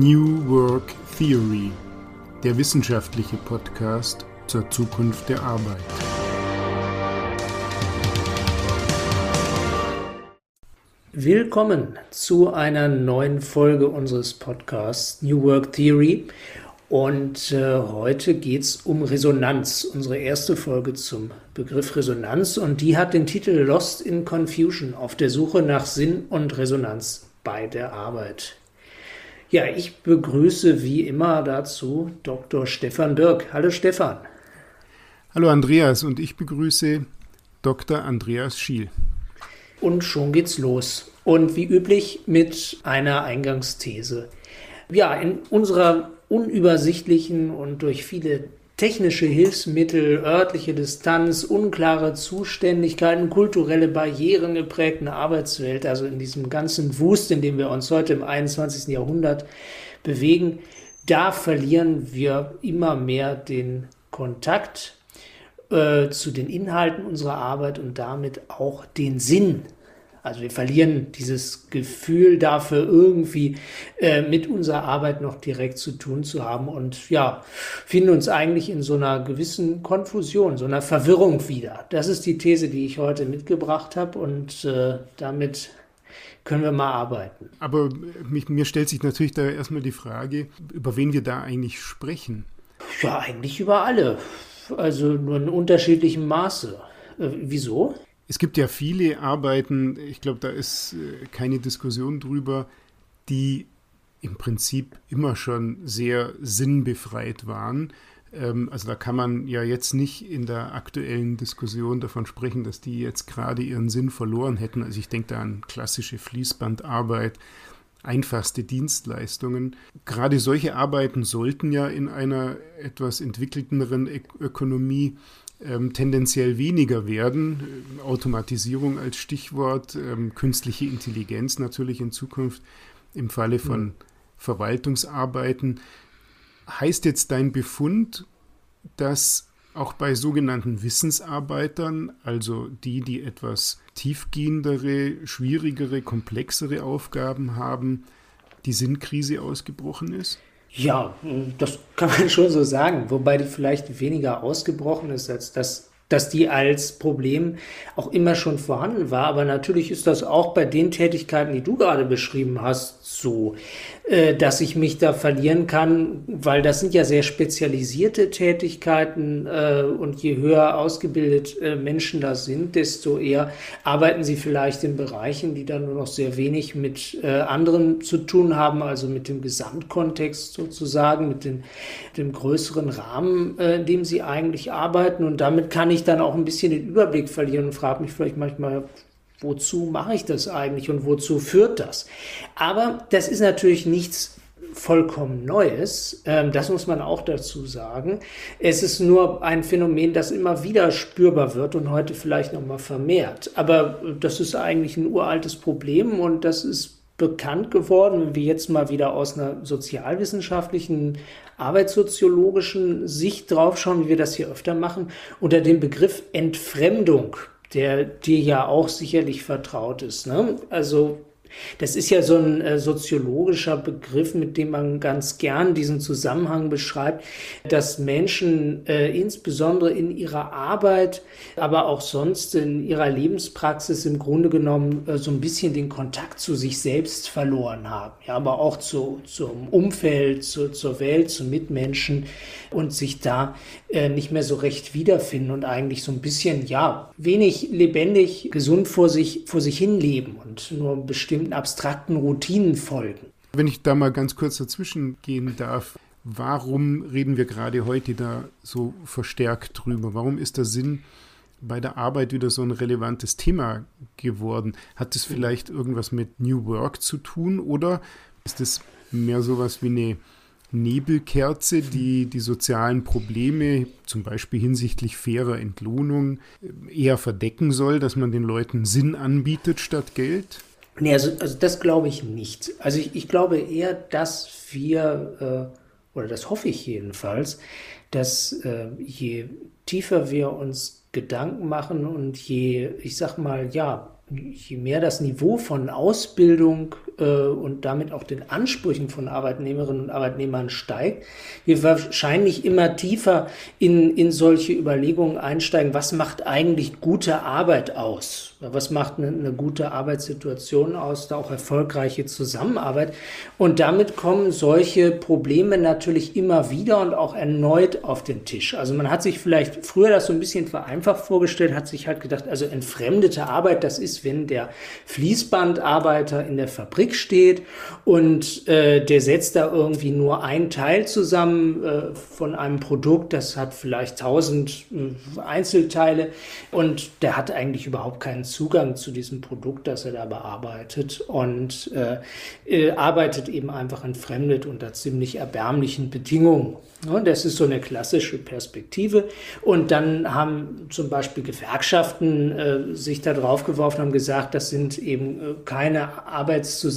New Work Theory, der wissenschaftliche Podcast zur Zukunft der Arbeit. Willkommen zu einer neuen Folge unseres Podcasts New Work Theory. Und äh, heute geht es um Resonanz, unsere erste Folge zum Begriff Resonanz. Und die hat den Titel Lost in Confusion, auf der Suche nach Sinn und Resonanz bei der Arbeit. Ja, ich begrüße wie immer dazu Dr. Stefan Birk. Hallo Stefan. Hallo Andreas und ich begrüße Dr. Andreas Schiel. Und schon geht's los. Und wie üblich mit einer Eingangsthese. Ja, in unserer unübersichtlichen und durch viele technische Hilfsmittel, örtliche Distanz, unklare Zuständigkeiten, kulturelle Barrieren geprägten Arbeitswelt, also in diesem ganzen Wust, in dem wir uns heute im 21. Jahrhundert bewegen, da verlieren wir immer mehr den Kontakt äh, zu den Inhalten unserer Arbeit und damit auch den Sinn also wir verlieren dieses Gefühl dafür, irgendwie äh, mit unserer Arbeit noch direkt zu tun zu haben und ja, finden uns eigentlich in so einer gewissen Konfusion, so einer Verwirrung wieder. Das ist die These, die ich heute mitgebracht habe und äh, damit können wir mal arbeiten. Aber mich, mir stellt sich natürlich da erstmal die Frage, über wen wir da eigentlich sprechen. Ja, eigentlich über alle. Also nur in unterschiedlichem Maße. Äh, wieso? Es gibt ja viele Arbeiten, ich glaube, da ist äh, keine Diskussion drüber, die im Prinzip immer schon sehr sinnbefreit waren. Ähm, also da kann man ja jetzt nicht in der aktuellen Diskussion davon sprechen, dass die jetzt gerade ihren Sinn verloren hätten. Also ich denke da an klassische Fließbandarbeit, einfachste Dienstleistungen. Gerade solche Arbeiten sollten ja in einer etwas entwickelteren Ökonomie ähm, tendenziell weniger werden. Automatisierung als Stichwort, ähm, künstliche Intelligenz natürlich in Zukunft im Falle von mhm. Verwaltungsarbeiten. Heißt jetzt dein Befund, dass auch bei sogenannten Wissensarbeitern, also die, die etwas tiefgehendere, schwierigere, komplexere Aufgaben haben, die Sinnkrise ausgebrochen ist? Ja, das kann man schon so sagen, wobei die vielleicht weniger ausgebrochen ist, als dass dass die als Problem auch immer schon vorhanden war. Aber natürlich ist das auch bei den Tätigkeiten, die du gerade beschrieben hast, so, äh, dass ich mich da verlieren kann, weil das sind ja sehr spezialisierte Tätigkeiten äh, und je höher ausgebildet äh, Menschen da sind, desto eher arbeiten sie vielleicht in Bereichen, die dann nur noch sehr wenig mit äh, anderen zu tun haben, also mit dem Gesamtkontext sozusagen, mit dem, dem größeren Rahmen, äh, in dem sie eigentlich arbeiten. Und damit kann ich dann auch ein bisschen den Überblick verlieren und frage mich vielleicht manchmal, wozu mache ich das eigentlich und wozu führt das? Aber das ist natürlich nichts vollkommen Neues. Ähm, das muss man auch dazu sagen. Es ist nur ein Phänomen, das immer wieder spürbar wird und heute vielleicht noch mal vermehrt. Aber das ist eigentlich ein uraltes Problem und das ist bekannt geworden, wenn wir jetzt mal wieder aus einer sozialwissenschaftlichen, arbeitssoziologischen Sicht draufschauen, wie wir das hier öfter machen, unter dem Begriff Entfremdung der dir ja auch sicherlich vertraut ist. Ne? Also das ist ja so ein äh, soziologischer Begriff, mit dem man ganz gern diesen Zusammenhang beschreibt, dass Menschen äh, insbesondere in ihrer Arbeit, aber auch sonst in ihrer Lebenspraxis im Grunde genommen äh, so ein bisschen den Kontakt zu sich selbst verloren haben, ja, aber auch zu, zum Umfeld, zu, zur Welt, zu Mitmenschen und sich da äh, nicht mehr so recht wiederfinden und eigentlich so ein bisschen, ja, wenig lebendig, gesund vor sich, vor sich hin leben und nur bestimmten abstrakten Routinen folgen. Wenn ich da mal ganz kurz dazwischen gehen darf, warum reden wir gerade heute da so verstärkt drüber? Warum ist der Sinn bei der Arbeit wieder so ein relevantes Thema geworden? Hat es vielleicht irgendwas mit New Work zu tun oder ist es mehr sowas wie eine Nebelkerze, die die sozialen Probleme, zum Beispiel hinsichtlich fairer Entlohnung, eher verdecken soll, dass man den Leuten Sinn anbietet statt Geld? Nee, also, also das glaube ich nicht. Also ich, ich glaube eher, dass wir, äh, oder das hoffe ich jedenfalls, dass äh, je tiefer wir uns Gedanken machen und je, ich sag mal, ja, je mehr das Niveau von Ausbildung und damit auch den Ansprüchen von Arbeitnehmerinnen und Arbeitnehmern steigt, wir wahrscheinlich immer tiefer in, in solche Überlegungen einsteigen, was macht eigentlich gute Arbeit aus? Was macht eine, eine gute Arbeitssituation aus, da auch erfolgreiche Zusammenarbeit? Und damit kommen solche Probleme natürlich immer wieder und auch erneut auf den Tisch. Also man hat sich vielleicht früher das so ein bisschen vereinfacht vorgestellt, hat sich halt gedacht, also entfremdete Arbeit, das ist, wenn der Fließbandarbeiter in der Fabrik steht und äh, der setzt da irgendwie nur ein Teil zusammen äh, von einem Produkt, das hat vielleicht tausend äh, Einzelteile und der hat eigentlich überhaupt keinen Zugang zu diesem Produkt, das er da bearbeitet und äh, äh, arbeitet eben einfach entfremdet unter ziemlich erbärmlichen Bedingungen. Ja, das ist so eine klassische Perspektive. Und dann haben zum Beispiel Gewerkschaften äh, sich da drauf geworfen, haben gesagt, das sind eben keine Arbeitszusammenhänge,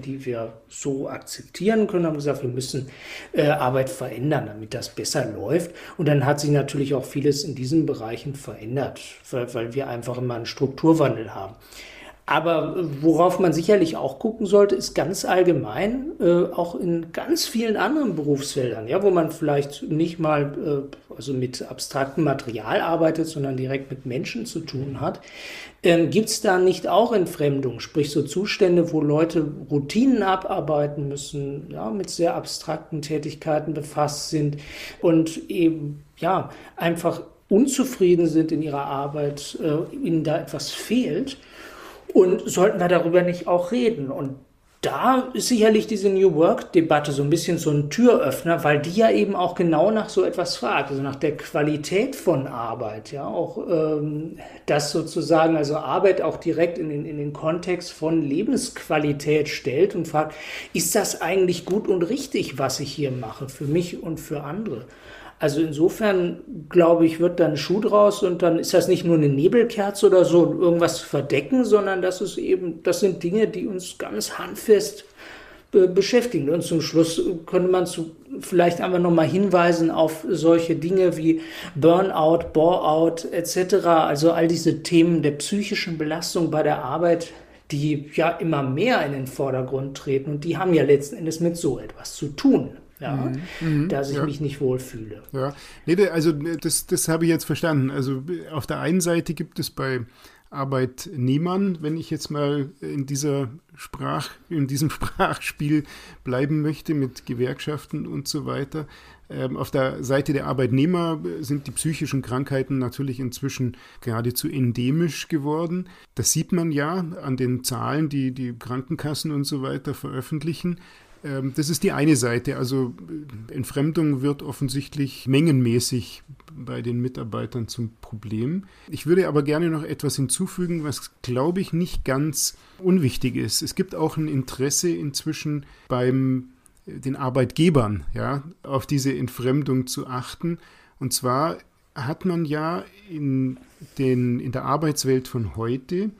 die wir so akzeptieren können, haben gesagt, wir müssen äh, Arbeit verändern, damit das besser läuft. Und dann hat sich natürlich auch vieles in diesen Bereichen verändert, weil, weil wir einfach immer einen Strukturwandel haben. Aber worauf man sicherlich auch gucken sollte, ist ganz allgemein, äh, auch in ganz vielen anderen Berufsfeldern, ja, wo man vielleicht nicht mal äh, also mit abstraktem Material arbeitet, sondern direkt mit Menschen zu tun hat, ähm, gibt es da nicht auch Entfremdung, sprich so Zustände, wo Leute Routinen abarbeiten müssen, ja, mit sehr abstrakten Tätigkeiten befasst sind und eben ja einfach unzufrieden sind in ihrer Arbeit, äh, ihnen da etwas fehlt. Und sollten wir darüber nicht auch reden? Und da ist sicherlich diese New Work-Debatte so ein bisschen so ein Türöffner, weil die ja eben auch genau nach so etwas fragt, also nach der Qualität von Arbeit, ja, auch ähm, das sozusagen, also Arbeit auch direkt in den, in den Kontext von Lebensqualität stellt und fragt, ist das eigentlich gut und richtig, was ich hier mache, für mich und für andere? Also insofern, glaube ich, wird dann Schuh draus und dann ist das nicht nur eine Nebelkerze oder so, irgendwas verdecken, sondern das ist eben, das sind Dinge, die uns ganz handfest be beschäftigen. Und zum Schluss könnte man zu, vielleicht einfach nochmal hinweisen auf solche Dinge wie Burnout, Boreout etc. Also all diese Themen der psychischen Belastung bei der Arbeit, die ja immer mehr in den Vordergrund treten und die haben ja letzten Endes mit so etwas zu tun ja, mhm. mhm. dass ich ja. mich nicht wohlfühle. Ja, nee, also das, das habe ich jetzt verstanden. Also auf der einen Seite gibt es bei Arbeitnehmern, wenn ich jetzt mal in dieser Sprach, in diesem Sprachspiel bleiben möchte mit Gewerkschaften und so weiter. Ähm, auf der Seite der Arbeitnehmer sind die psychischen Krankheiten natürlich inzwischen geradezu endemisch geworden. Das sieht man ja an den Zahlen, die die Krankenkassen und so weiter veröffentlichen. Ähm, das ist die eine Seite. Also äh, Entfremdung wird offensichtlich mengenmäßig bei den Mitarbeitern zum Problem. Ich würde aber gerne noch etwas hinzufügen, was, glaube ich, nicht ganz unwichtig ist. Es gibt auch ein Interesse inzwischen beim äh, den Arbeitgebern, ja, auf diese Entfremdung zu achten. Und zwar hat man ja in, den, in der Arbeitswelt von heute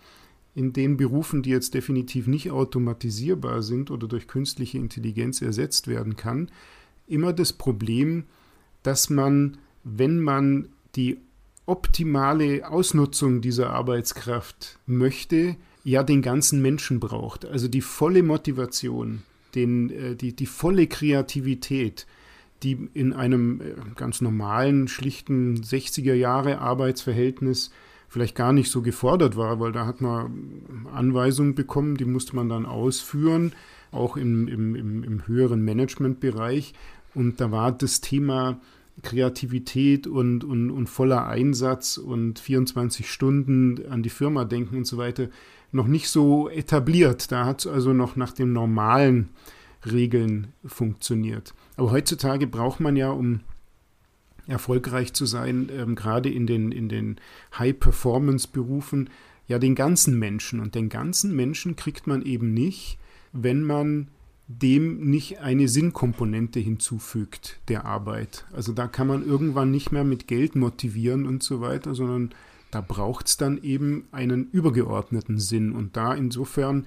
in den Berufen, die jetzt definitiv nicht automatisierbar sind oder durch künstliche Intelligenz ersetzt werden kann, immer das Problem, dass man, wenn man die optimale Ausnutzung dieser Arbeitskraft möchte, ja den ganzen Menschen braucht. Also die volle Motivation, den, äh, die, die volle Kreativität, die in einem äh, ganz normalen, schlichten 60er Jahre Arbeitsverhältnis vielleicht gar nicht so gefordert war, weil da hat man Anweisungen bekommen, die musste man dann ausführen, auch im, im, im, im höheren Managementbereich. Und da war das Thema Kreativität und, und, und voller Einsatz und 24 Stunden an die Firma denken und so weiter noch nicht so etabliert. Da hat es also noch nach den normalen Regeln funktioniert. Aber heutzutage braucht man ja, um erfolgreich zu sein, ähm, gerade in den, in den High-Performance-Berufen, ja den ganzen Menschen. Und den ganzen Menschen kriegt man eben nicht, wenn man dem nicht eine Sinnkomponente hinzufügt der Arbeit. Also da kann man irgendwann nicht mehr mit Geld motivieren und so weiter, sondern da braucht es dann eben einen übergeordneten Sinn. Und da insofern,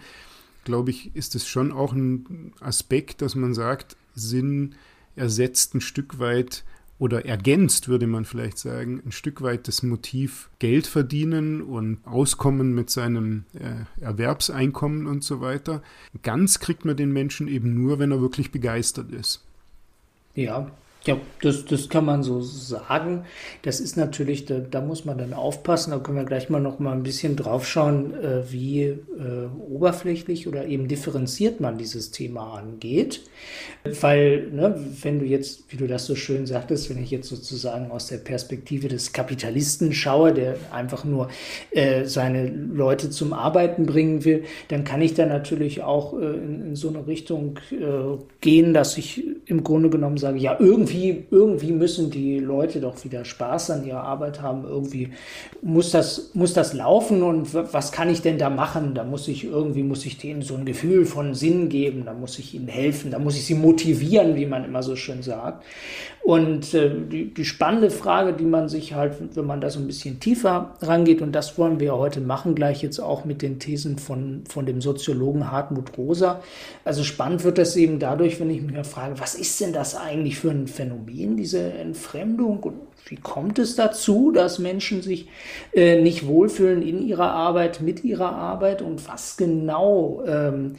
glaube ich, ist es schon auch ein Aspekt, dass man sagt, Sinn ersetzt ein Stück weit oder ergänzt, würde man vielleicht sagen, ein Stück weit das Motiv Geld verdienen und Auskommen mit seinem äh, Erwerbseinkommen und so weiter. Ganz kriegt man den Menschen eben nur, wenn er wirklich begeistert ist. Ja, ja, das, das kann man so sagen. Das ist natürlich, da, da muss man dann aufpassen. Da können wir gleich mal noch mal ein bisschen drauf schauen, äh, wie äh, oberflächlich oder eben differenziert man dieses Thema angeht. Weil, ne, wenn du jetzt, wie du das so schön sagtest, wenn ich jetzt sozusagen aus der Perspektive des Kapitalisten schaue, der einfach nur äh, seine Leute zum Arbeiten bringen will, dann kann ich da natürlich auch äh, in, in, so eine Richtung äh, gehen, dass ich im Grunde genommen sage, ja, irgendwie, irgendwie müssen die Leute doch wieder Spaß an ihrer Arbeit haben. Irgendwie muss das, muss das laufen und was kann ich denn da machen? Da muss ich irgendwie, muss ich denen so ein Gefühl von Sinn geben, da muss ich ihnen helfen, da muss ich sie motivieren, wie man immer so schön sagt. Und äh, die, die spannende Frage, die man sich halt, wenn man da so ein bisschen tiefer rangeht, und das wollen wir heute machen, gleich jetzt auch mit den Thesen von, von dem Soziologen Hartmut Rosa. Also spannend wird das eben dadurch, wenn ich mich frage, was ist denn das eigentlich für ein Phänomen, diese Entfremdung? Und wie kommt es dazu, dass Menschen sich äh, nicht wohlfühlen in ihrer Arbeit, mit ihrer Arbeit? Und was genau ähm,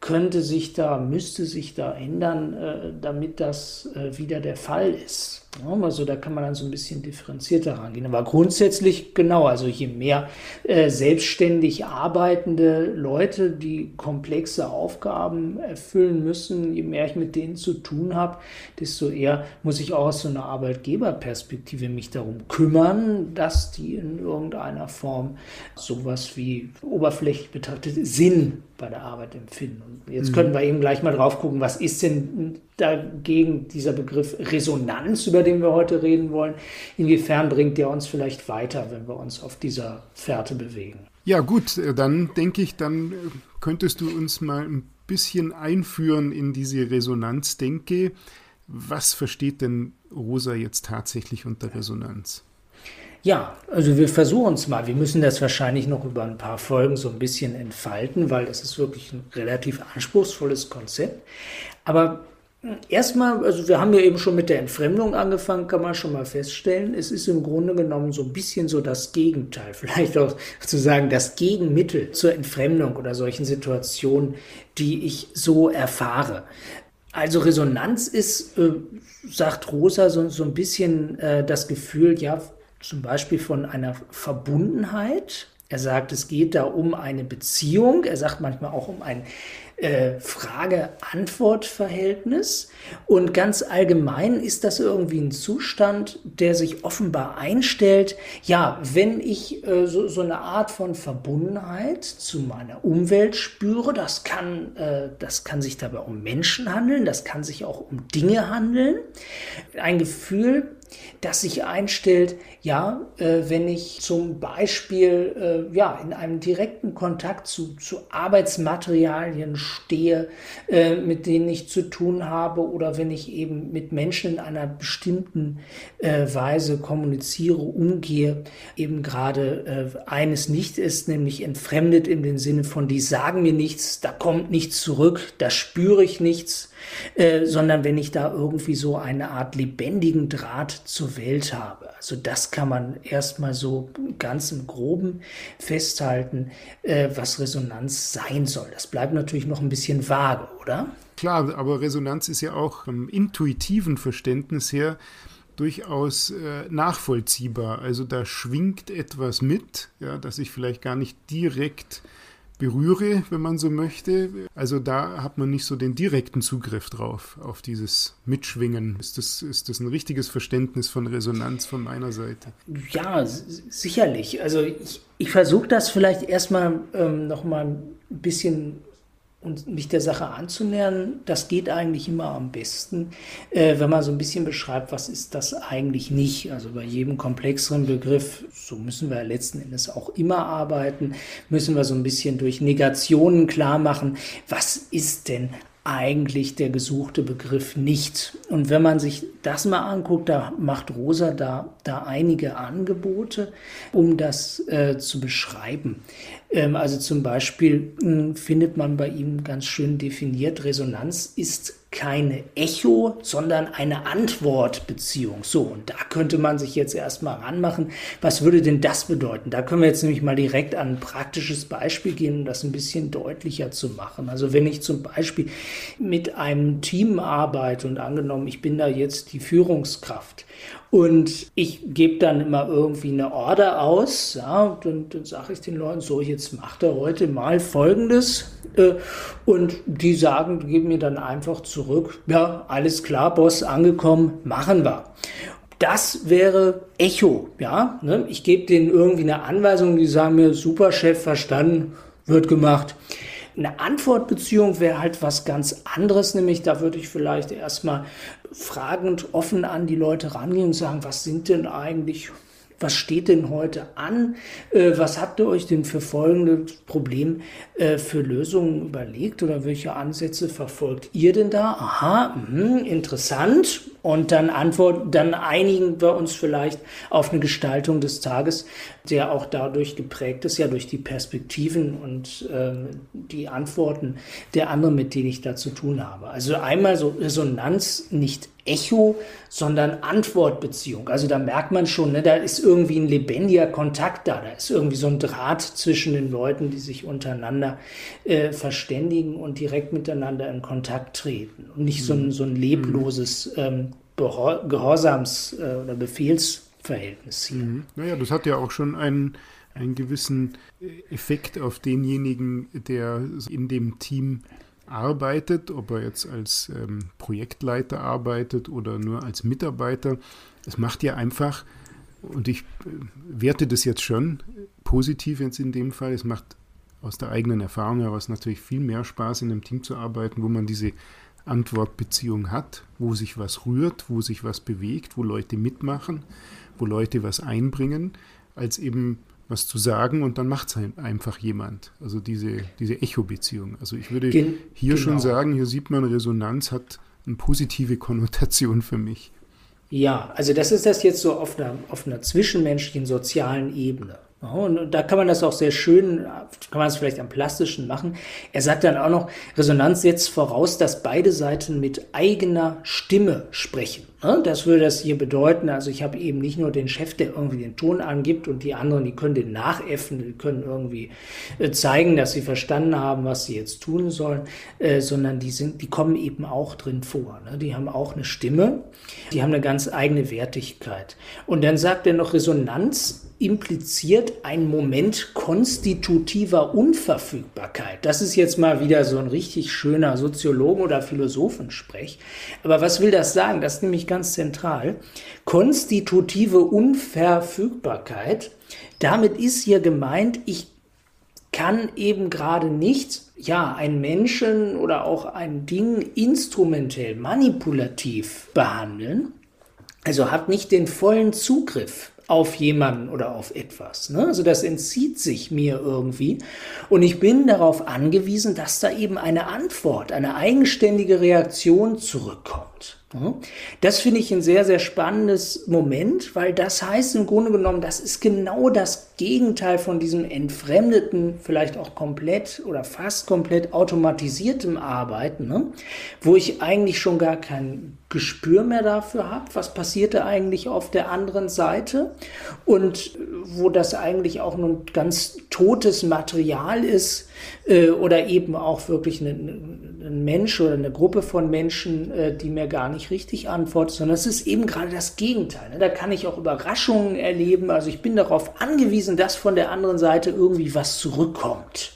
könnte sich da, müsste sich da ändern, äh, damit das äh, wieder der Fall ist. Also da kann man dann so ein bisschen differenzierter rangehen. Aber grundsätzlich genau, also je mehr äh, selbstständig arbeitende Leute, die komplexe Aufgaben erfüllen müssen, je mehr ich mit denen zu tun habe, desto eher muss ich auch aus so einer Arbeitgeberperspektive mich darum kümmern, dass die in irgendeiner Form sowas wie oberflächlich betrachtet Sinn bei der Arbeit empfinden. Und jetzt mhm. können wir eben gleich mal drauf gucken, was ist denn dagegen dieser Begriff Resonanz, über den wir heute reden wollen, inwiefern bringt der uns vielleicht weiter, wenn wir uns auf dieser Fährte bewegen? Ja gut, äh, dann denke ich, dann äh, könntest du uns mal ein bisschen einführen in diese Resonanzdenke. Was versteht denn Rosa jetzt tatsächlich unter Resonanz? Ja, also wir versuchen es mal. Wir müssen das wahrscheinlich noch über ein paar Folgen so ein bisschen entfalten, weil das ist wirklich ein relativ anspruchsvolles Konzept. Aber Erstmal, also wir haben ja eben schon mit der Entfremdung angefangen, kann man schon mal feststellen. Es ist im Grunde genommen so ein bisschen so das Gegenteil, vielleicht auch sozusagen das Gegenmittel zur Entfremdung oder solchen Situationen, die ich so erfahre. Also Resonanz ist, äh, sagt Rosa, so, so ein bisschen äh, das Gefühl, ja, zum Beispiel von einer Verbundenheit. Er sagt, es geht da um eine Beziehung. Er sagt manchmal auch um ein äh, Frage-Antwort-Verhältnis. Und ganz allgemein ist das irgendwie ein Zustand, der sich offenbar einstellt. Ja, wenn ich äh, so, so eine Art von Verbundenheit zu meiner Umwelt spüre, das kann, äh, das kann sich dabei um Menschen handeln, das kann sich auch um Dinge handeln. Ein Gefühl, das sich einstellt, ja, äh, wenn ich zum Beispiel äh, ja, in einem direkten Kontakt zu, zu Arbeitsmaterialien stehe, äh, mit denen ich zu tun habe, oder wenn ich eben mit Menschen in einer bestimmten äh, Weise kommuniziere, umgehe, eben gerade äh, eines nicht ist, nämlich entfremdet in den Sinne von, die sagen mir nichts, da kommt nichts zurück, da spüre ich nichts, äh, sondern wenn ich da irgendwie so eine Art lebendigen Draht zur Welt habe. Also das kann man erstmal so ganz im groben festhalten, äh, was Resonanz sein soll. Das bleibt natürlich noch ein bisschen vage, oder? Klar, aber Resonanz ist ja auch im intuitiven Verständnis her durchaus äh, nachvollziehbar. Also da schwingt etwas mit, ja, das ich vielleicht gar nicht direkt berühre, wenn man so möchte. Also da hat man nicht so den direkten Zugriff drauf, auf dieses Mitschwingen. Ist das, ist das ein richtiges Verständnis von Resonanz von meiner Seite? Ja, sicherlich. Also ich, ich versuche das vielleicht erstmal ähm, noch mal ein bisschen und mich der Sache anzunähern, das geht eigentlich immer am besten, äh, wenn man so ein bisschen beschreibt, was ist das eigentlich nicht. Also bei jedem komplexeren Begriff, so müssen wir letzten Endes auch immer arbeiten, müssen wir so ein bisschen durch Negationen klar machen, was ist denn eigentlich der gesuchte Begriff nicht. Und wenn man sich das mal anguckt, da macht Rosa da, da einige Angebote, um das äh, zu beschreiben. Ähm, also zum Beispiel mh, hm, findet man bei ihm ganz schön definiert, Resonanz ist keine Echo, sondern eine Antwortbeziehung. So, und da könnte man sich jetzt erstmal ranmachen. Was würde denn das bedeuten? Da können wir jetzt nämlich mal direkt an ein praktisches Beispiel gehen, um das ein bisschen deutlicher zu machen. Also wenn ich zum Beispiel mit einem Team arbeite und angenommen, ich bin da jetzt die Führungskraft und ich gebe dann immer irgendwie eine Order aus, ja, und dann, dann sage ich den Leuten so, jetzt macht er heute mal Folgendes. Äh, und die sagen, geben mir dann einfach zurück, ja, alles klar, Boss, angekommen, machen wir. Das wäre Echo, ja. Ne? Ich gebe denen irgendwie eine Anweisung, die sagen mir, super Chef, verstanden, wird gemacht. Eine Antwortbeziehung wäre halt was ganz anderes, nämlich da würde ich vielleicht erstmal fragend offen an die Leute rangehen und sagen, was sind denn eigentlich was steht denn heute an? Äh, was habt ihr euch denn für folgendes Problem äh, für Lösungen überlegt oder welche Ansätze verfolgt ihr denn da? Aha, mh, interessant. Und dann antworten, dann einigen wir uns vielleicht auf eine Gestaltung des Tages, der auch dadurch geprägt ist, ja durch die Perspektiven und äh, die Antworten der anderen, mit denen ich da zu tun habe. Also einmal so Resonanz, nicht Echo, sondern Antwortbeziehung. Also da merkt man schon, ne, da ist irgendwie ein lebendiger Kontakt da, da ist irgendwie so ein Draht zwischen den Leuten, die sich untereinander äh, verständigen und direkt miteinander in Kontakt treten und nicht so ein, mhm. so ein lebloses ähm, Gehorsams- äh, oder Befehlsverhältnis hier. Mhm. Naja, das hat ja auch schon einen, einen gewissen äh, Effekt auf denjenigen, der in dem Team arbeitet, ob er jetzt als ähm, Projektleiter arbeitet oder nur als Mitarbeiter. Es macht ja einfach, und ich äh, werte das jetzt schon positiv jetzt in dem Fall, es macht aus der eigenen Erfahrung heraus natürlich viel mehr Spaß, in einem Team zu arbeiten, wo man diese Antwortbeziehung hat, wo sich was rührt, wo sich was bewegt, wo Leute mitmachen, wo Leute was einbringen, als eben was zu sagen und dann macht es einfach jemand. Also diese, diese Echo-Beziehung. Also ich würde Gen hier genau. schon sagen, hier sieht man, Resonanz hat eine positive Konnotation für mich. Ja, also das ist das jetzt so auf einer, auf einer zwischenmenschlichen, sozialen Ebene. Und da kann man das auch sehr schön, kann man es vielleicht am plastischen machen. Er sagt dann auch noch, Resonanz setzt voraus, dass beide Seiten mit eigener Stimme sprechen. Das würde das hier bedeuten. Also ich habe eben nicht nur den Chef, der irgendwie den Ton angibt und die anderen, die können den nachäffen, die können irgendwie äh, zeigen, dass sie verstanden haben, was sie jetzt tun sollen, äh, sondern die sind, die kommen eben auch drin vor. Ne? Die haben auch eine Stimme, die haben eine ganz eigene Wertigkeit. Und dann sagt er noch Resonanz impliziert ein Moment konstitutiver Unverfügbarkeit. Das ist jetzt mal wieder so ein richtig schöner Soziologen- oder Philosophensprech. Aber was will das sagen? Das ist nämlich ganz zentral. Konstitutive Unverfügbarkeit. Damit ist hier gemeint, ich kann eben gerade nicht, ja, einen Menschen oder auch ein Ding instrumentell, manipulativ behandeln. Also hat nicht den vollen Zugriff auf jemanden oder auf etwas. Ne? Also das entzieht sich mir irgendwie. Und ich bin darauf angewiesen, dass da eben eine Antwort, eine eigenständige Reaktion zurückkommt. Das finde ich ein sehr, sehr spannendes Moment, weil das heißt im Grunde genommen, das ist genau das Gegenteil von diesem entfremdeten, vielleicht auch komplett oder fast komplett automatisiertem Arbeiten, ne? wo ich eigentlich schon gar kein Gespür mehr dafür habe, was passiert da eigentlich auf der anderen Seite und wo das eigentlich auch nur ganz totes Material ist äh, oder eben auch wirklich ein, ein, Mensch oder eine Gruppe von Menschen, äh, die mir gar nicht richtig antwortet, sondern es ist eben gerade das Gegenteil. Ne? Da kann ich auch Überraschungen erleben. Also ich bin darauf angewiesen, dass von der anderen Seite irgendwie was zurückkommt.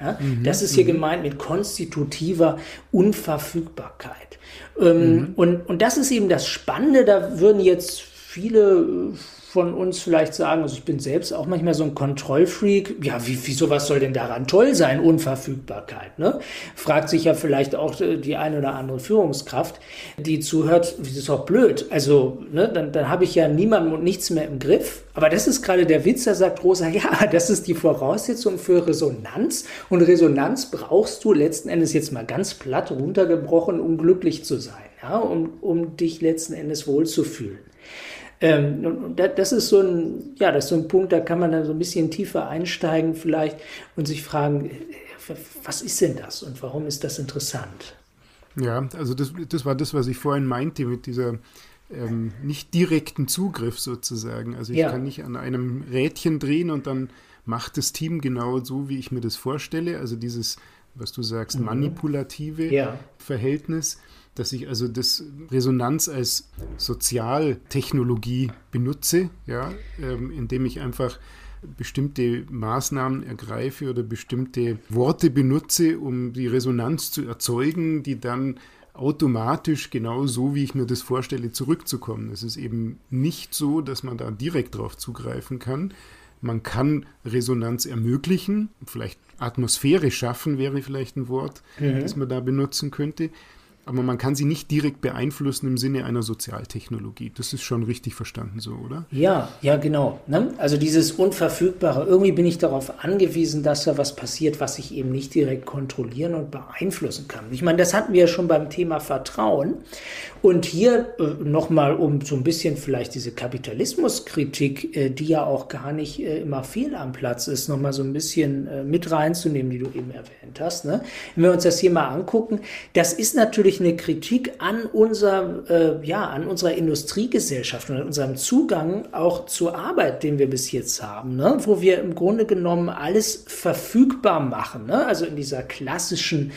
Ja? Mhm, das ist hier mhm. gemeint mit konstitutiver Unverfügbarkeit. Ähm, mhm. und, und das ist eben das Spannende, da würden jetzt viele von uns vielleicht sagen, also ich bin selbst auch manchmal so ein Kontrollfreak. Ja, wie, wieso, was soll denn daran toll sein? Unverfügbarkeit, ne? Fragt sich ja vielleicht auch äh, die eine oder andere Führungskraft, die zuhört, das ist auch blöd. Also, ne, dann, dann habe ich ja niemanden und nichts mehr im Griff. Aber das ist gerade der Witz, da sagt Rosa, ja, das ist die Voraussetzung für Resonanz. Und Resonanz brauchst du letzten Endes jetzt mal ganz platt runtergebrochen, um glücklich zu sein, ja, um, um dich letzten Endes wohlzufühlen. Ähm, das ist so ein, ja, das ist so ein Punkt, da kann man dann so ein bisschen tiefer einsteigen vielleicht und sich fragen, was ist denn das und warum ist das interessant? Ja, also das, das war das, was ich vorhin meinte mit dieser ähm, nicht direkten Zugriff sozusagen. Also ich ja. kann nicht an einem Rädchen drehen und dann macht das Team genau so, wie ich mir das vorstelle. Also dieses, was du sagst, mhm. manipulative ja. Verhältnis, dass ich also das Resonanz als Sozialtechnologie benutze, ja, ähm, indem ich einfach bestimmte Maßnahmen ergreife oder bestimmte Worte benutze, um die Resonanz zu erzeugen, die dann automatisch genau so, wie ich mir das vorstelle, zurückzukommen. Es ist eben nicht so, dass man da direkt drauf zugreifen kann. Man kann Resonanz ermöglichen, vielleicht Atmosphäre schaffen wäre vielleicht ein Wort, mhm. das man da benutzen könnte aber man kann sie nicht direkt beeinflussen im Sinne einer Sozialtechnologie. Das ist schon richtig verstanden so, oder? Ja, ja, genau. Ne? Also dieses Unverfügbare, irgendwie bin ich darauf angewiesen, dass da was passiert, was ich eben nicht direkt kontrollieren und beeinflussen kann. Ich meine, das hatten wir ja schon beim Thema Vertrauen. Und hier äh, nochmal, um so ein bisschen vielleicht diese Kapitalismuskritik, äh, die ja auch gar nicht äh, immer fehl am Platz ist, nochmal so ein bisschen äh, mit reinzunehmen, die du eben erwähnt hast. Ne? Wenn wir uns das hier mal angucken, das ist natürlich natürlich eine Kritik an unser, äh, ja, an unserer Industriegesellschaft und an unserem Zugang auch zur Arbeit, den wir bis jetzt haben, ne? wo wir im Grunde genommen alles verfügbar machen. Ne? Also in dieser klassischen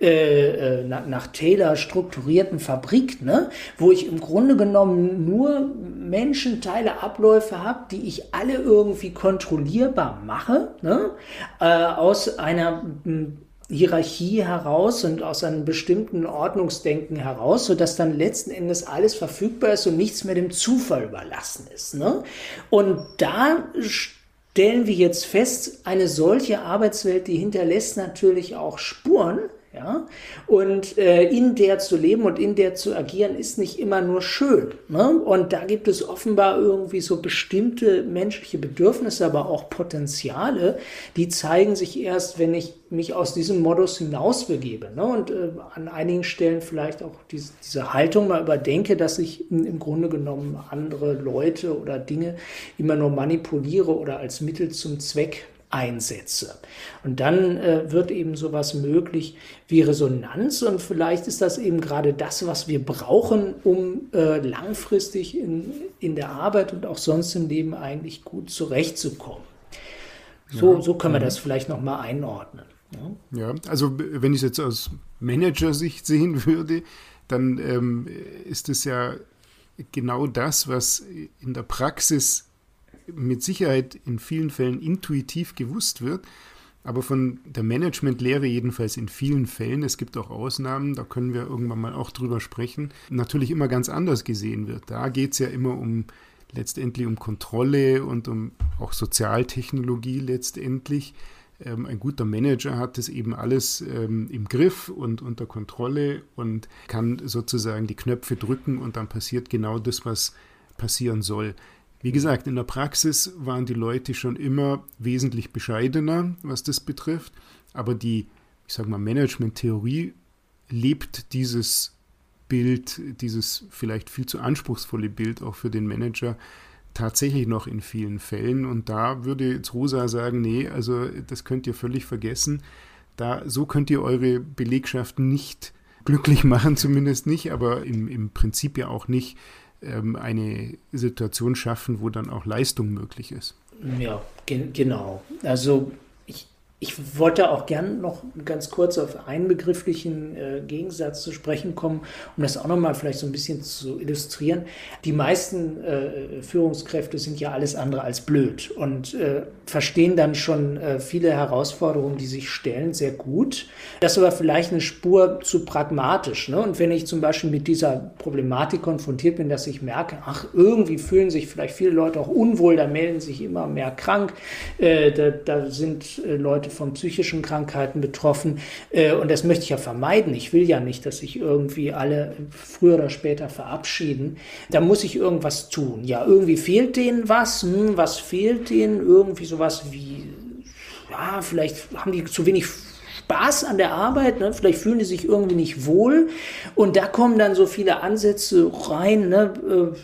äh, äh nach, nach, Taylor strukturierten Fabrik, ne? wo ich im Grunde genommen nur Menschen, Teile, Abläufe habe, die ich alle irgendwie kontrollierbar mache, ne? äh, aus einer Hierarchie heraus und aus einem bestimmten Ordnungsdenken heraus, sodass dann letzten Endes alles verfügbar ist und nichts mehr dem Zufall überlassen ist. Ne? Und da stellen wir jetzt fest, eine solche Arbeitswelt, die hinterlässt natürlich auch Spuren, ja? Und äh, in der zu leben und in der zu agieren, ist nicht immer nur schön. Ne? Und da gibt es offenbar irgendwie so bestimmte menschliche Bedürfnisse, aber auch Potenziale, die zeigen sich erst, wenn ich mich aus diesem Modus hinausbegebe. Ne? Und äh, an einigen Stellen vielleicht auch diese, diese Haltung mal überdenke, dass ich im Grunde genommen andere Leute oder Dinge immer nur manipuliere oder als Mittel zum Zweck einsetze. Und dann äh, wird eben sowas möglich wie Resonanz und vielleicht ist das eben gerade das, was wir brauchen, um äh, langfristig in, in der Arbeit und auch sonst im Leben eigentlich gut zurechtzukommen. So, ja. so können wir das vielleicht nochmal einordnen. Ja? ja, also wenn ich es jetzt aus Manager-Sicht sehen würde, dann ähm, ist es ja genau das, was in der Praxis mit Sicherheit in vielen Fällen intuitiv gewusst wird, aber von der Managementlehre jedenfalls in vielen Fällen, es gibt auch Ausnahmen, da können wir irgendwann mal auch drüber sprechen, natürlich immer ganz anders gesehen wird. Da geht es ja immer um letztendlich um Kontrolle und um auch Sozialtechnologie letztendlich. Ähm, ein guter Manager hat das eben alles ähm, im Griff und unter Kontrolle und kann sozusagen die Knöpfe drücken und dann passiert genau das, was passieren soll. Wie gesagt, in der Praxis waren die Leute schon immer wesentlich bescheidener, was das betrifft, aber die, ich sage mal, Management-Theorie lebt dieses Bild, dieses vielleicht viel zu anspruchsvolle Bild auch für den Manager tatsächlich noch in vielen Fällen. Und da würde jetzt Rosa sagen, nee, also das könnt ihr völlig vergessen. Da, so könnt ihr eure Belegschaft nicht glücklich machen, zumindest nicht, aber im, im Prinzip ja auch nicht ähm, eine Situation schaffen, wo dann auch Leistung möglich ist. Ja, ge genau. Also ich wollte auch gern noch ganz kurz auf einen begrifflichen äh, Gegensatz zu sprechen kommen, um das auch nochmal vielleicht so ein bisschen zu illustrieren. Die meisten äh, Führungskräfte sind ja alles andere als blöd und äh, verstehen dann schon äh, viele Herausforderungen, die sich stellen, sehr gut. Das ist aber vielleicht eine Spur zu pragmatisch. Ne? Und wenn ich zum Beispiel mit dieser Problematik konfrontiert bin, dass ich merke, ach, irgendwie fühlen sich vielleicht viele Leute auch unwohl, da melden sich immer mehr krank, äh, da, da sind äh, Leute von psychischen Krankheiten betroffen. Äh, und das möchte ich ja vermeiden. Ich will ja nicht, dass sich irgendwie alle früher oder später verabschieden. Da muss ich irgendwas tun. Ja, irgendwie fehlt denen was. Hm, was fehlt denen? Irgendwie sowas wie, ja, vielleicht haben die zu wenig Spaß an der Arbeit, ne? vielleicht fühlen die sich irgendwie nicht wohl und da kommen dann so viele Ansätze rein, ne? Äh,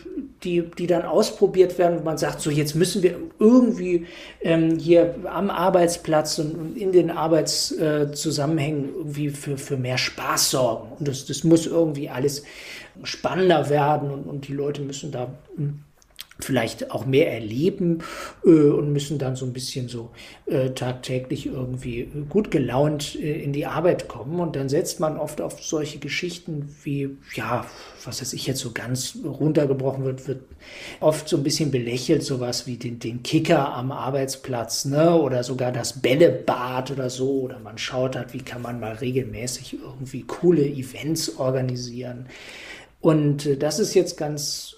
die, die dann ausprobiert werden, wo man sagt, so jetzt müssen wir irgendwie ähm, hier am Arbeitsplatz und, in den Arbeitszusammenhängen irgendwie für, für mehr Spaß sorgen. Und das, das muss irgendwie alles spannender werden und, und die Leute müssen da hm, vielleicht auch mehr erleben äh, und müssen dann so ein bisschen so äh, tagtäglich irgendwie gut gelaunt äh, in die Arbeit kommen. Und dann setzt man oft auf solche Geschichten wie, ja, was weiß ich jetzt so ganz runtergebrochen wird, wird oft so ein bisschen belächelt, sowas wie den, den Kicker am Arbeitsplatz, ne? Oder sogar das Bällebad oder so. Oder man schaut halt, wie kann man mal regelmäßig irgendwie coole Events organisieren. Und äh, das ist jetzt ganz äh,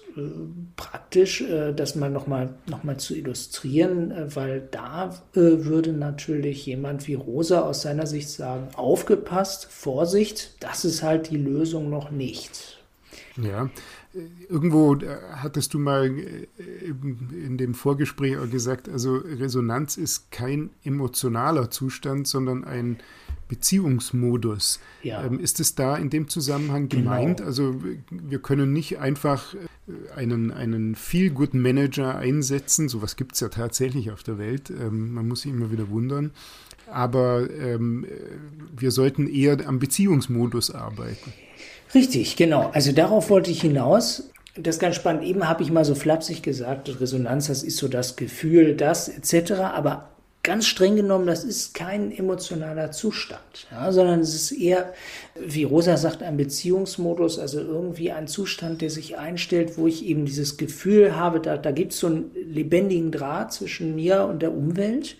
praktisch, äh, das mal nochmal noch mal zu illustrieren, äh, weil da würde natürlich jemand wie Rosa aus seiner Sicht sagen, aufgepasst, Vorsicht, das ist halt die Lösung noch nicht. Ja, irgendwo hattest du mal in dem Vorgespräch auch gesagt, also Resonanz ist kein emotionaler Zustand, sondern ein Beziehungsmodus. Ja. Ähm, ist es da in dem Zusammenhang genau. gemeint? Genau. Also wir können nicht einfach äh, einen, einen Feel-Good-Manager einsetzen, sowas gibt es ja tatsächlich auf der Welt, ähm, man muss sich immer wieder wundern, aber ähm, wir sollten eher am Beziehungsmodus arbeiten. Richtig, genau. Also darauf wollte ich hinaus. Das ist ganz spannend. Eben habe ich mal so flapsig gesagt, Resonanz, das ist so das Gefühl, das etc. Aber ganz streng genommen, das ist kein emotionaler Zustand, ja, sondern es ist eher, wie Rosa sagt, ein Beziehungsmodus, also irgendwie ein Zustand, der sich einstellt, wo ich eben dieses Gefühl habe, da, da gibt es so einen lebendigen Draht zwischen mir und der Umwelt.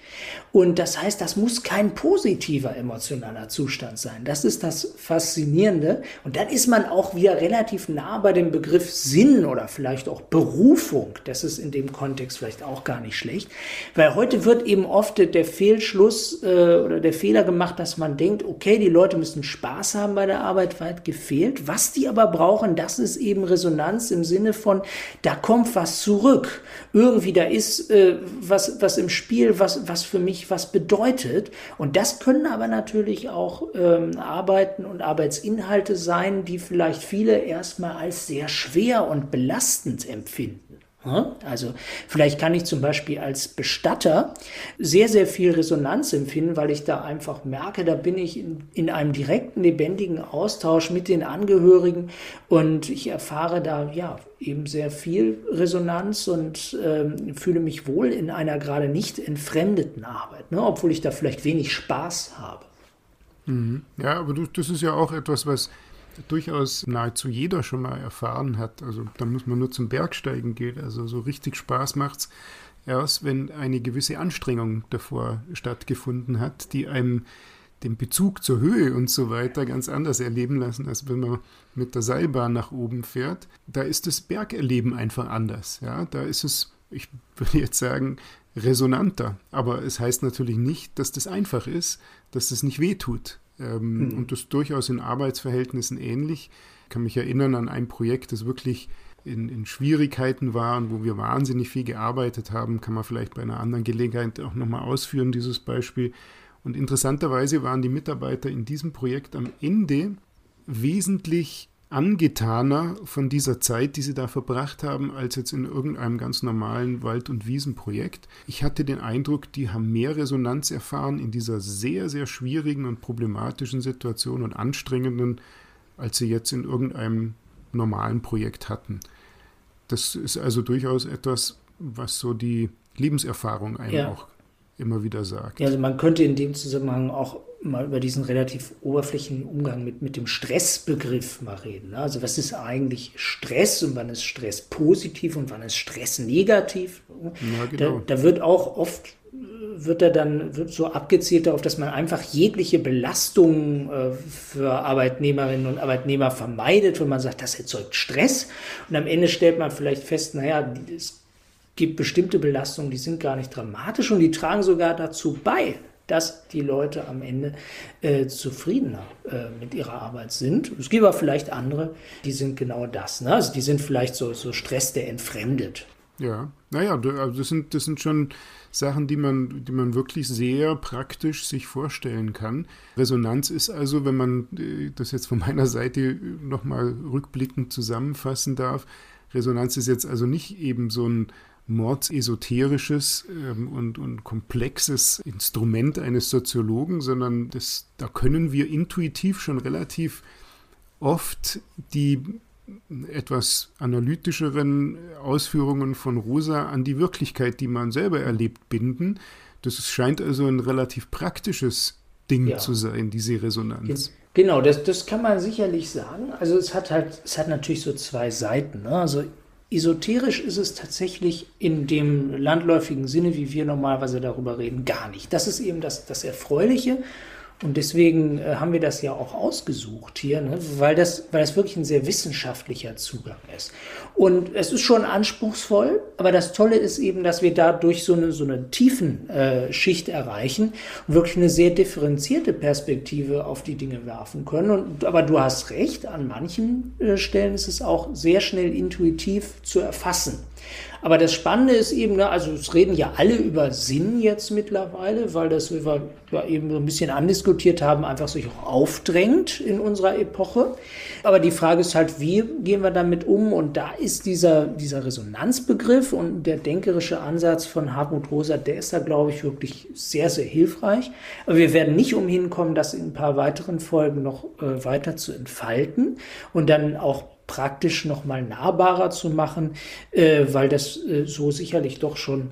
Und das heißt, das muss kein positiver emotionaler Zustand sein. Das ist das Faszinierende. Und dann ist man auch wieder relativ nah bei dem Begriff Sinn oder vielleicht auch Berufung. Das ist in dem Kontext vielleicht auch gar nicht schlecht, weil heute wird eben oft oft der Fehlschluss äh, oder der Fehler gemacht, dass man denkt, okay, die Leute müssen Spaß haben bei der Arbeit, weit gefehlt. Was die aber brauchen, das ist eben Resonanz im Sinne von, da kommt was zurück. Irgendwie, da ist äh, was, was im Spiel, was, was für mich was bedeutet. Und das können aber natürlich auch ähm, Arbeiten und Arbeitsinhalte sein, die vielleicht viele erstmal als sehr schwer und belastend empfinden. Also vielleicht kann ich zum Beispiel als Bestatter sehr, sehr viel Resonanz empfinden, weil ich da einfach merke, da bin ich in, in einem direkten, lebendigen Austausch mit den Angehörigen und ich erfahre da ja eben sehr viel Resonanz und ähm, fühle mich wohl in einer gerade nicht entfremdeten Arbeit, ne? obwohl ich da vielleicht wenig Spaß habe. Mhm. Ja, aber du, das ist ja auch etwas, was durchaus nahezu jeder schon mal erfahren hat. Also da muss man nur zum Bergsteigen gehen. Also so richtig Spaß macht es erst, wenn eine gewisse Anstrengung davor stattgefunden hat, die einem den Bezug zur Höhe und so weiter ganz anders erleben lassen, als wenn man mit der Seilbahn nach oben fährt. Da ist das Bergerleben einfach anders. Ja, da ist es, ich würde jetzt sagen, resonanter. Aber es heißt natürlich nicht, dass das einfach ist, dass es nicht wehtut. Ähm, mhm. Und das durchaus in Arbeitsverhältnissen ähnlich. Ich kann mich erinnern an ein Projekt, das wirklich in, in, Schwierigkeiten war und wo wir wahnsinnig viel gearbeitet haben, kann man vielleicht bei einer anderen Gelegenheit auch nochmal ausführen, dieses Beispiel. Und interessanterweise waren die Mitarbeiter in diesem Projekt am Ende wesentlich angetaner von dieser Zeit, die sie da verbracht haben, als jetzt in irgendeinem ganz normalen Wald- und Wiesenprojekt. Ich hatte den Eindruck, die haben mehr Resonanz erfahren in dieser sehr, sehr schwierigen und problematischen Situation und anstrengenden, als sie jetzt in irgendeinem normalen Projekt hatten. Das ist also durchaus etwas, was so die Lebenserfahrung einem ja. auch immer wieder sagt. Ja, also man könnte in dem Zusammenhang auch mal über diesen relativ oberflächlichen Umgang mit, mit dem Stressbegriff mal reden. Also was ist eigentlich Stress und wann ist Stress positiv und wann ist Stress negativ? Ja, genau. da, da wird auch oft wird er dann wird so abgezielt darauf, dass man einfach jegliche Belastung äh, für Arbeitnehmerinnen und Arbeitnehmer vermeidet, wenn man sagt, das erzeugt Stress. Und am Ende stellt man vielleicht fest, naja, es gibt bestimmte Belastungen, die sind gar nicht dramatisch und die tragen sogar dazu bei, dass die Leute am Ende äh, zufriedener äh, mit ihrer Arbeit sind. Es gibt aber vielleicht andere, die sind genau das. Ne? Also die sind vielleicht so, so Stress, der entfremdet. Ja, naja, also das sind, das sind schon Sachen, die man, die man wirklich sehr praktisch sich vorstellen kann. Resonanz ist also, wenn man äh, das jetzt von meiner Seite nochmal rückblickend zusammenfassen darf, Resonanz ist jetzt also nicht eben so ein mordsesoterisches ähm, und, und komplexes Instrument eines Soziologen, sondern das, da können wir intuitiv schon relativ oft die etwas analytischeren Ausführungen von Rosa an die Wirklichkeit, die man selber erlebt, binden. Das scheint also ein relativ praktisches Ding ja. zu sein, diese Resonanz. Genau, das, das kann man sicherlich sagen. Also es hat halt, es hat natürlich so zwei Seiten. Ne? Also esoterisch ist es tatsächlich in dem landläufigen Sinne, wie wir normalerweise darüber reden, gar nicht. Das ist eben das, das Erfreuliche. Und deswegen äh, haben wir das ja auch ausgesucht hier, ne? weil, das, weil das wirklich ein sehr wissenschaftlicher Zugang ist. Und es ist schon anspruchsvoll, aber das Tolle ist eben, dass wir dadurch so eine, so eine tiefen äh, Schicht erreichen und wirklich eine sehr differenzierte Perspektive auf die Dinge werfen können. Und, aber du hast recht, an manchen äh, Stellen ist es auch sehr schnell intuitiv zu erfassen. Aber das Spannende ist eben, ne, also es reden ja alle über Sinn jetzt mittlerweile, weil das, wie wir ja eben so ein bisschen andiskutiert haben, einfach sich auch aufdrängt in unserer Epoche. Aber die Frage ist halt, wie gehen wir damit um? Und da ist dieser, dieser Resonanzbegriff und der denkerische Ansatz von Hartmut Rosa, der ist da, glaube ich, wirklich sehr, sehr hilfreich. Aber wir werden nicht umhin kommen, das in ein paar weiteren Folgen noch äh, weiter zu entfalten und dann auch praktisch noch mal nahbarer zu machen, äh, weil das äh, so sicherlich doch schon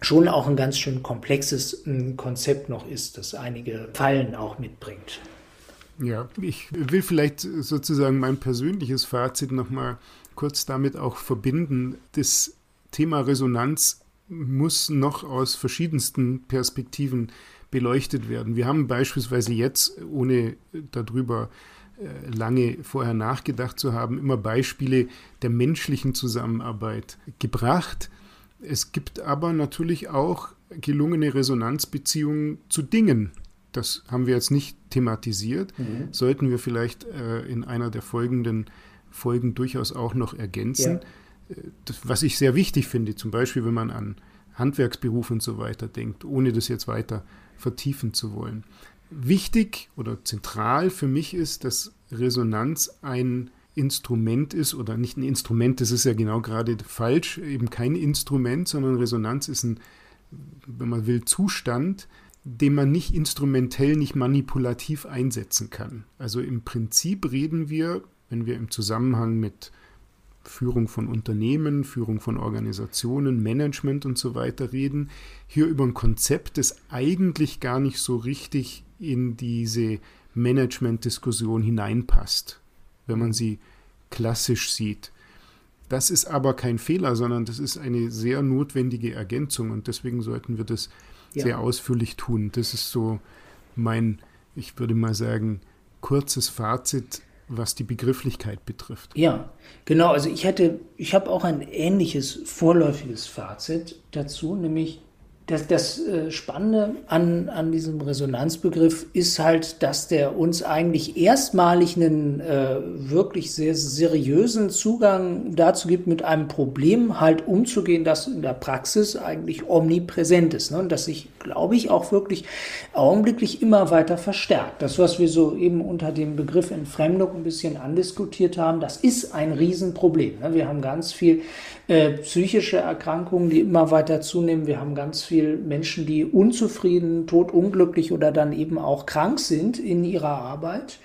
schon auch ein ganz schön komplexes äh, Konzept noch ist, das einige Fallen auch mitbringt. Ja, ich will vielleicht sozusagen mein persönliches Fazit noch mal kurz damit auch verbinden. Das Thema Resonanz muss noch aus verschiedensten Perspektiven beleuchtet werden. Wir haben beispielsweise jetzt, ohne darüber lange vorher nachgedacht zu haben, immer Beispiele der menschlichen Zusammenarbeit gebracht. Es gibt aber natürlich auch gelungene Resonanzbeziehungen zu Dingen. Das haben wir jetzt nicht thematisiert, mhm. sollten wir vielleicht äh, in einer der folgenden Folgen durchaus auch noch ergänzen. Ja. Äh, das, was ich sehr wichtig finde, zum Beispiel, wenn man an Handwerksberuf und so weiter denkt, ohne das jetzt weiter vertiefen zu wollen. Wichtig oder zentral für mich ist, dass Resonanz ein Instrument ist oder nicht ein Instrument, das ist ja genau gerade falsch, eben kein Instrument, sondern Resonanz ist ein, wenn man will, Zustand, den man nicht instrumentell, nicht manipulativ einsetzen kann. Also im Prinzip reden wir, wenn wir im Zusammenhang mit Führung von Unternehmen, Führung von Organisationen, Management und so weiter reden, hier über ein Konzept, das eigentlich gar nicht so richtig in diese Management-Diskussion hineinpasst, wenn man sie klassisch sieht. Das ist aber kein Fehler, sondern das ist eine sehr notwendige Ergänzung und deswegen sollten wir das ja. sehr ausführlich tun. Das ist so mein, ich würde mal sagen, kurzes Fazit was die Begrifflichkeit betrifft. Ja, genau. Also ich hätte, ich habe auch ein ähnliches vorläufiges Fazit dazu, nämlich das, das äh, Spannende an, an diesem Resonanzbegriff ist halt, dass der uns eigentlich erstmalig einen äh, wirklich sehr seriösen Zugang dazu gibt, mit einem Problem halt umzugehen, das in der Praxis eigentlich omnipräsent ist. Ne? Und das sich, glaube ich, auch wirklich augenblicklich immer weiter verstärkt. Das, was wir so eben unter dem Begriff Entfremdung ein bisschen andiskutiert haben, das ist ein Riesenproblem. Ne? Wir haben ganz viel äh, psychische Erkrankungen, die immer weiter zunehmen. Wir haben ganz viel Menschen, die unzufrieden, totunglücklich oder dann eben auch krank sind in ihrer Arbeit.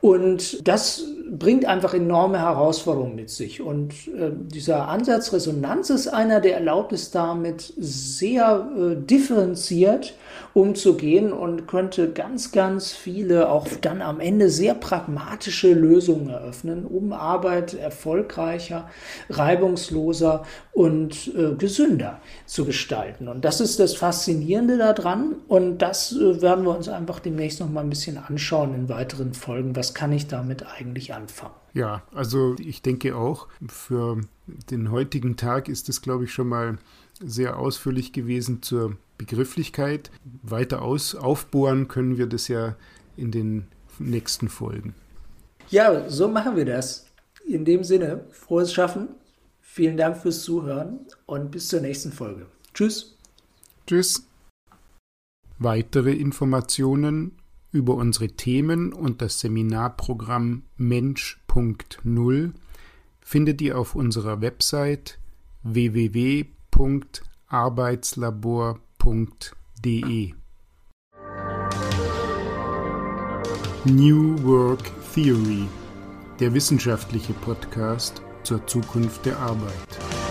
Und das bringt einfach enorme Herausforderungen mit sich. Und äh, dieser Ansatz Resonanz ist einer, der erlaubt es damit sehr äh, differenziert umzugehen und könnte ganz, ganz viele auch dann am Ende sehr pragmatische Lösungen eröffnen, um Arbeit erfolgreicher, reibungsloser und äh, gesünder zu gestalten. Und das ist das Faszinierende daran und das äh, werden wir uns einfach demnächst noch mal ein bisschen anschauen in weiteren Folgen. Was kann ich damit eigentlich anfangen? Ja, also ich denke auch, für den heutigen Tag ist es, glaube ich, schon mal sehr ausführlich gewesen zur Begrifflichkeit. Weiter aus, aufbohren können wir das ja in den nächsten Folgen. Ja, so machen wir das. In dem Sinne, frohes Schaffen. Vielen Dank fürs Zuhören und bis zur nächsten Folge. Tschüss. Tschüss. Weitere Informationen über unsere Themen und das Seminarprogramm Mensch.0 findet ihr auf unserer Website www.arbeitslabor.de. New Work Theory, der wissenschaftliche Podcast zur Zukunft der Arbeit.